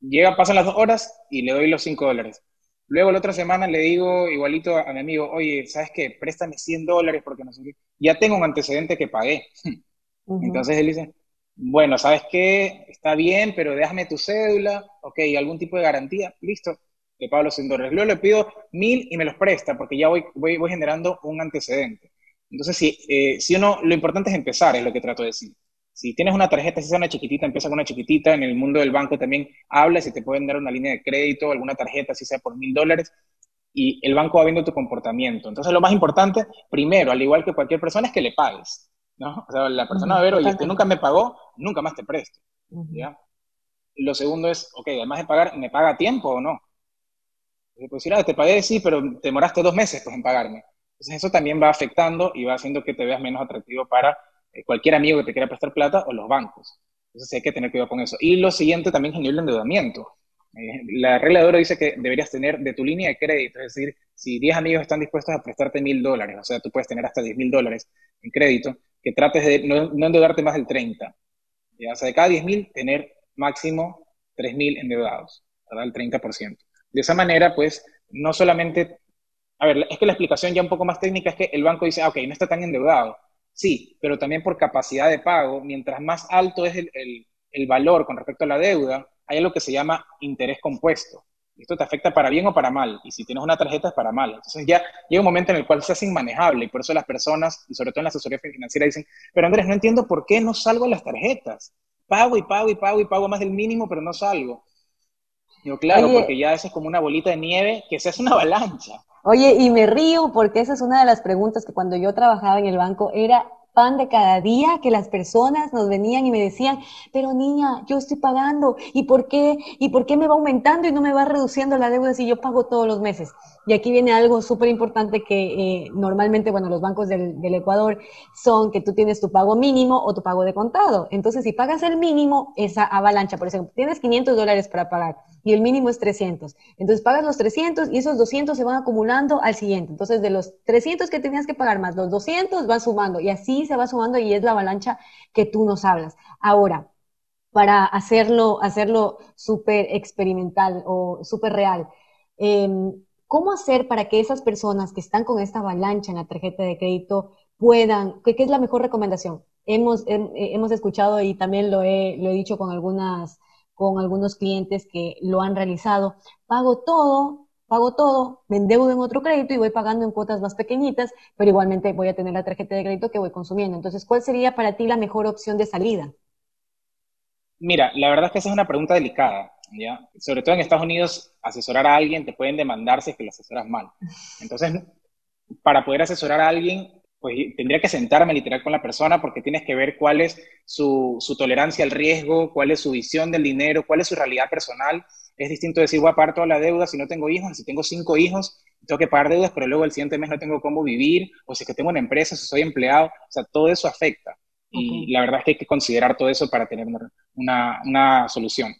[SPEAKER 6] Llega, pasan las dos horas y le doy los cinco dólares. Luego la otra semana le digo igualito a mi amigo, oye, ¿sabes qué? Préstame 100 dólares porque no sé qué. Ya tengo un antecedente que pagué. <laughs> Entonces él dice, bueno, ¿sabes qué? Está bien, pero déjame tu cédula, ok, algún tipo de garantía, listo, le pago los 100 dólares. Luego le pido mil y me los presta porque ya voy, voy, voy generando un antecedente. Entonces, si, eh, si uno, lo importante es empezar, es lo que trato de decir. Si tienes una tarjeta, si es una chiquitita, empieza con una chiquitita. En el mundo del banco también habla si te pueden dar una línea de crédito, alguna tarjeta, si sea por mil dólares. Y el banco va viendo tu comportamiento. Entonces, lo más importante, primero, al igual que cualquier persona, es que le pagues. ¿no? O sea, la persona va a ver, oye, usted nunca me pagó, nunca más te presto. ¿ya? Lo segundo es, ok, además de pagar, ¿me paga a tiempo o no? Pues decir, ah, te pagué, sí, pero te demoraste dos meses pues, en pagarme. Entonces eso también va afectando y va haciendo que te veas menos atractivo para eh, cualquier amigo que te quiera prestar plata o los bancos. Entonces hay que tener cuidado con eso. Y lo siguiente también es el endeudamiento. Eh, la regla de oro dice que deberías tener de tu línea de crédito, es decir, si 10 amigos están dispuestos a prestarte mil dólares, o sea, tú puedes tener hasta 10 mil dólares en crédito, que trates de no, no endeudarte más del 30. ¿ya? O sea, de cada 10 mil, tener máximo 3 mil endeudados, ¿verdad? El 30%. De esa manera, pues, no solamente, a ver, es que la explicación ya un poco más técnica es que el banco dice, ah, ok, no está tan endeudado. Sí, pero también por capacidad de pago, mientras más alto es el, valor con respecto a la deuda, hay algo que se llama interés compuesto. Esto te afecta para bien o para mal, y si tienes una tarjeta es para mal. Entonces ya llega un momento en el cual se hace inmanejable, y por eso las personas, y sobre todo en la asesoría financiera, dicen, pero Andrés, no entiendo por qué no salgo las tarjetas. Pago y pago y pago y pago más del mínimo, pero no salgo. Claro, porque ya eso es como una bolita de nieve que se hace una avalancha.
[SPEAKER 5] Oye, y me río porque esa es una de las preguntas que cuando yo trabajaba en el banco era pan de cada día que las personas nos venían y me decían, pero niña, yo estoy pagando, ¿y por qué? ¿Y por qué me va aumentando y no me va reduciendo la deuda si yo pago todos los meses? Y aquí viene algo súper importante que eh, normalmente, bueno, los bancos del, Ecuador son que tú tienes tu pago mínimo o tu pago de contado. Entonces, si pagas el mínimo, esa avalancha, por ejemplo, tienes 500 dólares para pagar y el mínimo es 300. Entonces, pagas los 300 y esos 200 se van acumulando al siguiente. Entonces, de los 300 que tenías que pagar más los 200 van sumando y así se va sumando y es la avalancha que tú nos hablas. Ahora, para hacerlo, hacerlo súper experimental o súper real, eh, ¿Cómo hacer para que esas personas que están con esta avalancha en la tarjeta de crédito puedan, qué, es la mejor recomendación? Hemos, hemos escuchado y también lo he, lo he dicho con, algunas, con algunos clientes que lo han realizado. Pago todo, pago todo, me endeudo en otro crédito y voy pagando en cuotas más pequeñitas, pero igualmente voy a tener la tarjeta de crédito que voy consumiendo. Entonces, ¿cuál sería para ti la mejor opción de salida?
[SPEAKER 6] Mira, la verdad es que esa es una pregunta delicada. Sobre todo en Estados Unidos, asesorar a alguien te pueden demandar si es que lo asesoras mal. Entonces, para poder asesorar a alguien, pues tendría que sentarme literal con la persona porque tienes que ver cuál es su, tolerancia al riesgo, cuál es su visión del dinero, cuál es su realidad personal. Es distinto decir, voy a pagar toda la deuda si no tengo hijos, si tengo cinco hijos, tengo que pagar deudas, pero luego el siguiente mes no tengo cómo vivir, o si es que tengo una empresa, si soy empleado, o sea, todo eso afecta. Y la verdad es que hay que considerar todo eso para tener una, una solución.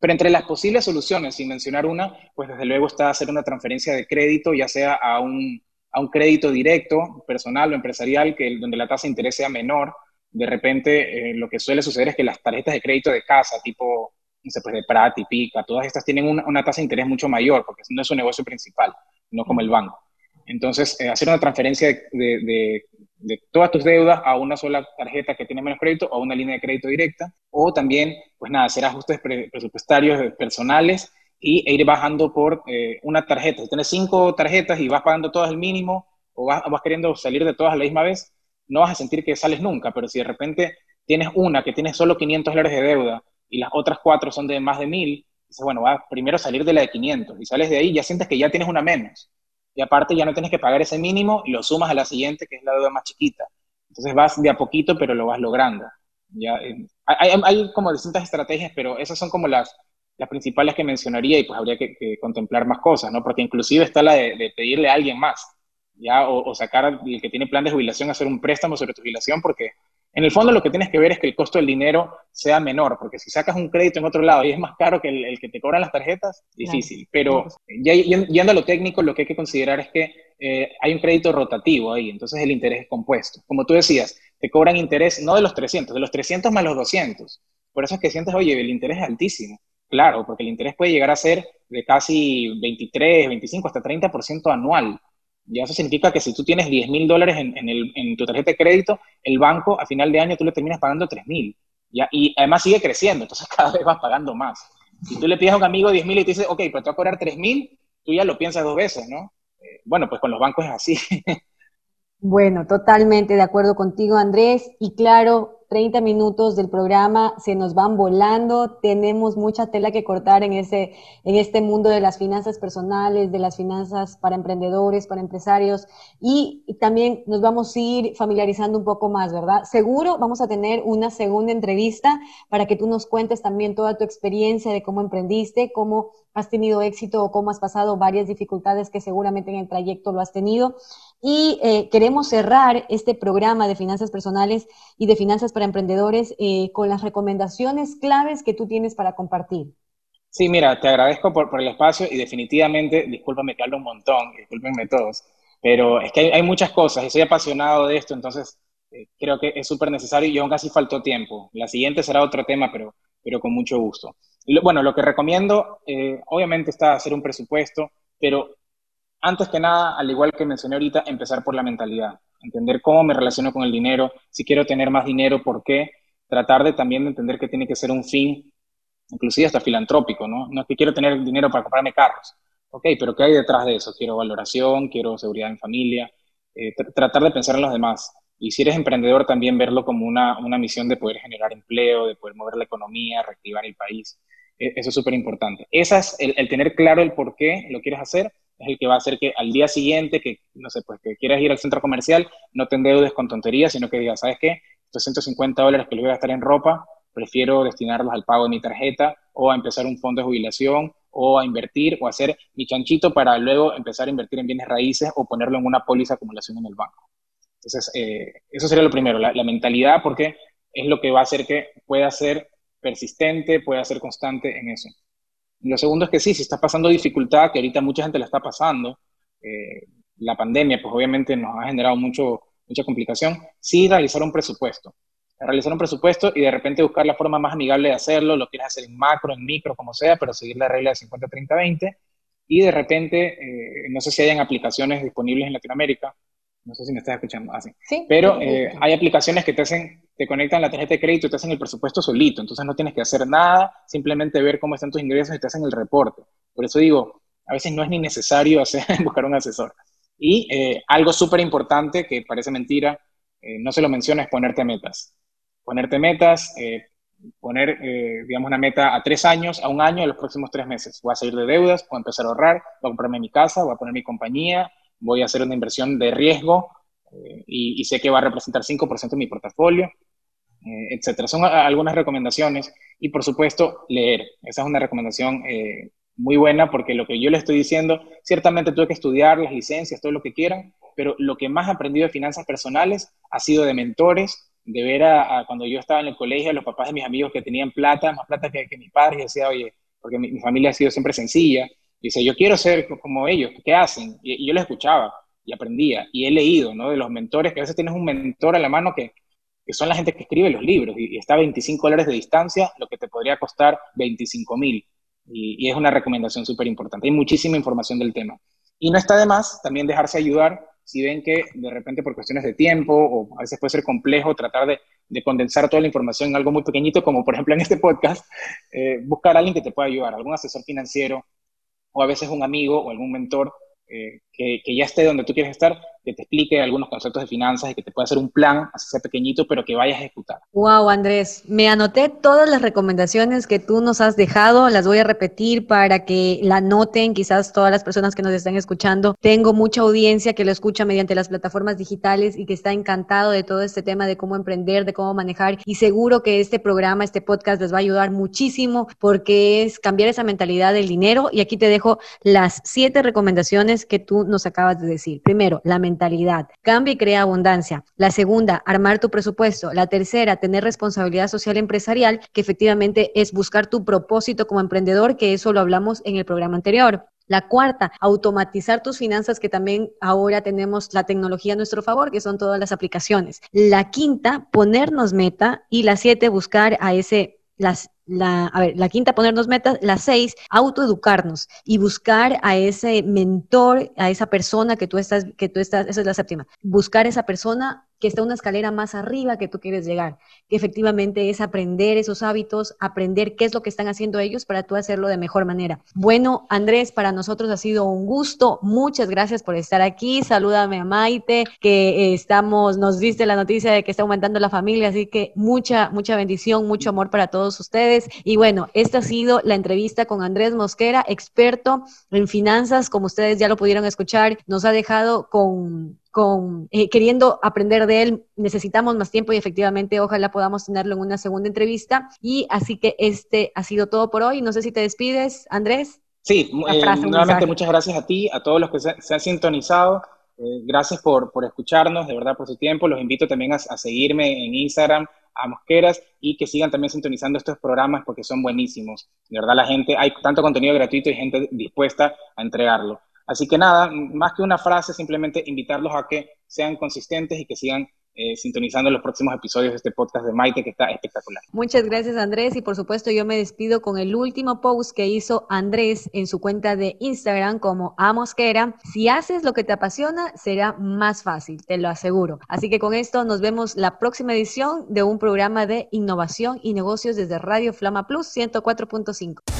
[SPEAKER 6] Pero entre las posibles soluciones, sin mencionar una, pues desde luego está hacer una transferencia de crédito, ya sea a un, a un crédito directo, personal o empresarial, que, donde la tasa de interés sea menor. De repente, eh, lo que suele suceder es que las tarjetas de crédito de casa, tipo, no sé, pues de Prat y Pica, todas estas tienen una, una, tasa de interés mucho mayor, porque no es su negocio principal, no como el banco. Entonces, eh, hacer una transferencia de, todas tus deudas a una sola tarjeta que tiene menos crédito o a una línea de crédito directa, o también, pues nada, hacer ajustes presupuestarios personales y, e ir bajando por eh, una tarjeta. Si tienes cinco tarjetas y vas pagando todas el mínimo o vas, vas, queriendo salir de todas a la misma vez, no vas a sentir que sales nunca, pero si de repente tienes una que tiene solo 500 dólares de deuda y las otras cuatro son de más de 1000, dices, bueno, va primero salir de la de 500 y sales de ahí ya sientes que ya tienes una menos. Y aparte ya no tienes que pagar ese mínimo y lo sumas a la siguiente, que es la deuda más chiquita. Entonces vas de a poquito, pero lo vas logrando. Ya, eh, hay, hay, como distintas estrategias, pero esas son como las, las principales que mencionaría y pues habría que, contemplar más cosas, ¿no? Porque inclusive está la de, pedirle a alguien más, ¿ya? O, o, sacar el que tiene plan de jubilación, hacer un préstamo sobre tu jubilación, porque en el fondo lo que tienes que ver es que el costo del dinero sea menor, porque si sacas un crédito en otro lado y es más caro que el, que te cobran las tarjetas, difícil. Pero ya yendo a lo técnico, lo que hay que considerar es que eh, hay un crédito rotativo ahí, entonces el interés es compuesto. Como tú decías, te cobran interés no de los 300, de los 300 más los 200. Por eso es que sientes, oye, el interés es altísimo. Claro, porque el interés puede llegar a ser de casi 23, 25, hasta 30% anual. Ya eso significa que si tú tienes 10 mil dólares en, tu tarjeta de crédito, el banco a final de año tú le terminas pagando 3 mil. Y además sigue creciendo, entonces <laughs> cada vez vas pagando más. Si tú le pides a un amigo 10 mil y te dice, ok, pero te va a cobrar 3 mil, tú ya lo piensas dos veces, ¿no? Eh, bueno, pues con los bancos es así. <laughs>
[SPEAKER 5] Bueno, totalmente de acuerdo contigo, Andrés. Y claro, 30 minutos del programa se nos van volando. Tenemos mucha tela que cortar en, ese, en este mundo de las finanzas personales, de las finanzas para emprendedores, para empresarios. Y, también nos vamos a ir familiarizando un poco más, ¿verdad? Seguro vamos a tener una segunda entrevista para que tú nos cuentes también toda tu experiencia de cómo emprendiste, cómo has tenido éxito o cómo has pasado varias dificultades que seguramente en el trayecto lo has tenido. Y eh, queremos cerrar este programa de finanzas personales y de finanzas para emprendedores eh, con las recomendaciones claves que tú tienes para compartir.
[SPEAKER 6] Sí, mira, te agradezco por, el espacio y definitivamente, discúlpame que hablo un montón, discúlpenme todos, pero es que hay, muchas cosas y soy apasionado de esto, entonces eh, creo que es súper necesario y aún casi faltó tiempo. La siguiente será otro tema, pero, pero con mucho gusto. bueno, lo que recomiendo, obviamente, está hacer un presupuesto, pero antes que nada, al igual que mencioné ahorita, empezar por la mentalidad, entender cómo me relaciono con el dinero, si quiero tener más dinero, por qué, tratar de también entender que tiene que ser un fin, inclusive hasta filantrópico, ¿no? No es que quiero tener dinero para comprarme carros, ok, pero ¿qué hay detrás de eso? Quiero valoración, quiero seguridad en familia, eh, tratar de pensar en los demás. Y si eres emprendedor, también verlo como una, una misión de poder generar empleo, de poder mover la economía, reactivar el país. E, eso es súper importante. Esa es el, el tener claro el por qué lo quieres hacer es el que va a hacer que al día siguiente, que no sé, pues que quieras ir al centro comercial, no te endeudes con tonterías, sino que digas, ¿sabes qué? Estos 150 dólares que le voy a gastar en ropa, prefiero destinarlos al pago de mi tarjeta o a empezar un fondo de jubilación o a invertir o a hacer mi chanchito para luego empezar a invertir en bienes raíces o ponerlo en una póliza acumulación en el banco. Entonces, eh, eso sería lo primero, la, la mentalidad, porque es lo que va a hacer que pueda ser persistente, pueda ser constante en eso. Lo segundo es que sí, si está pasando dificultad, que ahorita mucha gente la está pasando, eh, la pandemia pues obviamente nos ha generado mucho, mucha complicación, sí realizar un presupuesto. Realizar un presupuesto y de repente buscar la forma más amigable de hacerlo, lo quieres hacer en macro, en micro, como sea, pero seguir la regla de 50-30-20 y de repente, eh, no sé si hayan aplicaciones disponibles en Latinoamérica, no sé si me estás escuchando así. ¿Sí? Pero eh, hay aplicaciones que te hacen, te conectan la tarjeta de crédito y te hacen el presupuesto solito. Entonces no tienes que hacer nada, simplemente ver cómo están tus ingresos y te hacen el reporte. Por eso digo, a veces no es ni necesario hacer, <laughs> buscar un asesor. Y eh, algo súper importante que parece mentira, eh, no se lo menciona, es ponerte metas. Ponerte metas, poner, digamos, una meta a tres años, a un año, a los próximos tres meses. Voy a salir de deudas, voy a empezar a ahorrar, voy a comprarme mi casa, voy a poner mi compañía, voy a hacer una inversión de riesgo eh, y, sé que va a representar 5% de mi portafolio, eh, etcétera. Son algunas recomendaciones y, por supuesto, leer. Esa es una recomendación eh, muy buena porque lo que yo le estoy diciendo, ciertamente tuve que estudiar las licencias, todo lo que quieran, pero lo que más he aprendido de finanzas personales ha sido de mentores, de ver a, cuando yo estaba en el colegio, a los papás de mis amigos que tenían plata, más plata que, que mi padre, y decía, oye, porque mi, familia ha sido siempre sencilla, Dice, yo quiero ser como ellos, ¿qué hacen? Y, yo les escuchaba y aprendía. Y he leído, ¿no? De los mentores, que a veces tienes un mentor a la mano que, que son la gente que escribe los libros y, está a 25 dólares de distancia, lo que te podría costar 25 mil. Y, es una recomendación súper importante. Hay muchísima información del tema. Y no está de más también dejarse ayudar si ven que de repente por cuestiones de tiempo o a veces puede ser complejo tratar de, condensar toda la información en algo muy pequeñito, como por ejemplo en este podcast, eh, buscar a alguien que te pueda ayudar, algún asesor financiero o a veces un amigo o algún mentor eh, que, que, ya esté donde tú quieres estar que te explique algunos conceptos de finanzas y que te pueda hacer un plan, así sea pequeñito, pero que vayas a ejecutar.
[SPEAKER 5] Wow, Andrés, me anoté todas las recomendaciones que tú nos has dejado, las voy a repetir para que la noten quizás todas las personas que nos están escuchando. Tengo mucha audiencia que lo escucha mediante las plataformas digitales y que está encantado de todo este tema de cómo emprender, de cómo manejar y seguro que este programa, este podcast les va a ayudar muchísimo porque es cambiar esa mentalidad del dinero y aquí te dejo las siete recomendaciones que tú nos acabas de decir. Primero, la mentalidad. Cambia y crea abundancia. La segunda, armar tu presupuesto. La tercera, tener responsabilidad social empresarial, que efectivamente es buscar tu propósito como emprendedor, que eso lo hablamos en el programa anterior. La cuarta, automatizar tus finanzas, que también ahora tenemos la tecnología a nuestro favor, que son todas las aplicaciones. La quinta, ponernos meta. Y la siete, buscar a ese las, la, a ver, la quinta, ponernos metas, la seis, autoeducarnos y buscar a ese mentor, a esa persona que tú estás, que tú estás, esa es la séptima, buscar esa persona que está una escalera más arriba que tú quieres llegar, que efectivamente es aprender esos hábitos, aprender qué es lo que están haciendo ellos para tú hacerlo de mejor manera. Bueno, Andrés, para nosotros ha sido un gusto. Muchas gracias por estar aquí. Salúdame a Maite, que estamos, nos diste la noticia de que está aumentando la familia, así que mucha, mucha bendición, mucho amor para todos ustedes. Y bueno, esta ha sido la entrevista con Andrés Mosquera, experto en finanzas, como ustedes ya lo pudieron escuchar, nos ha dejado con con, eh, queriendo aprender de él, necesitamos más tiempo y efectivamente ojalá podamos tenerlo en una segunda entrevista. Y así que este ha sido todo por hoy. No sé si te despides, Andrés.
[SPEAKER 6] Sí, eh, nuevamente muchas gracias a ti, a todos los que se, han sintonizado. Eh, gracias por, por, escucharnos, de verdad, por su tiempo. Los invito también a, a, seguirme en Instagram, a Mosqueras, y que sigan también sintonizando estos programas porque son buenísimos. De verdad, la gente, hay tanto contenido gratuito y gente dispuesta a entregarlo. Así que nada, más que una frase, simplemente invitarlos a que sean consistentes y que sigan eh, sintonizando los próximos episodios de este podcast de Maite, que está espectacular.
[SPEAKER 5] Muchas gracias, Andrés. Y por supuesto, yo me despido con el último post que hizo Andrés en su cuenta de Instagram como Amosquera. Si haces lo que te apasiona, será más fácil, te lo aseguro. Así que con esto nos vemos la próxima edición de un programa de innovación y negocios desde Radio Flama Plus 104.5.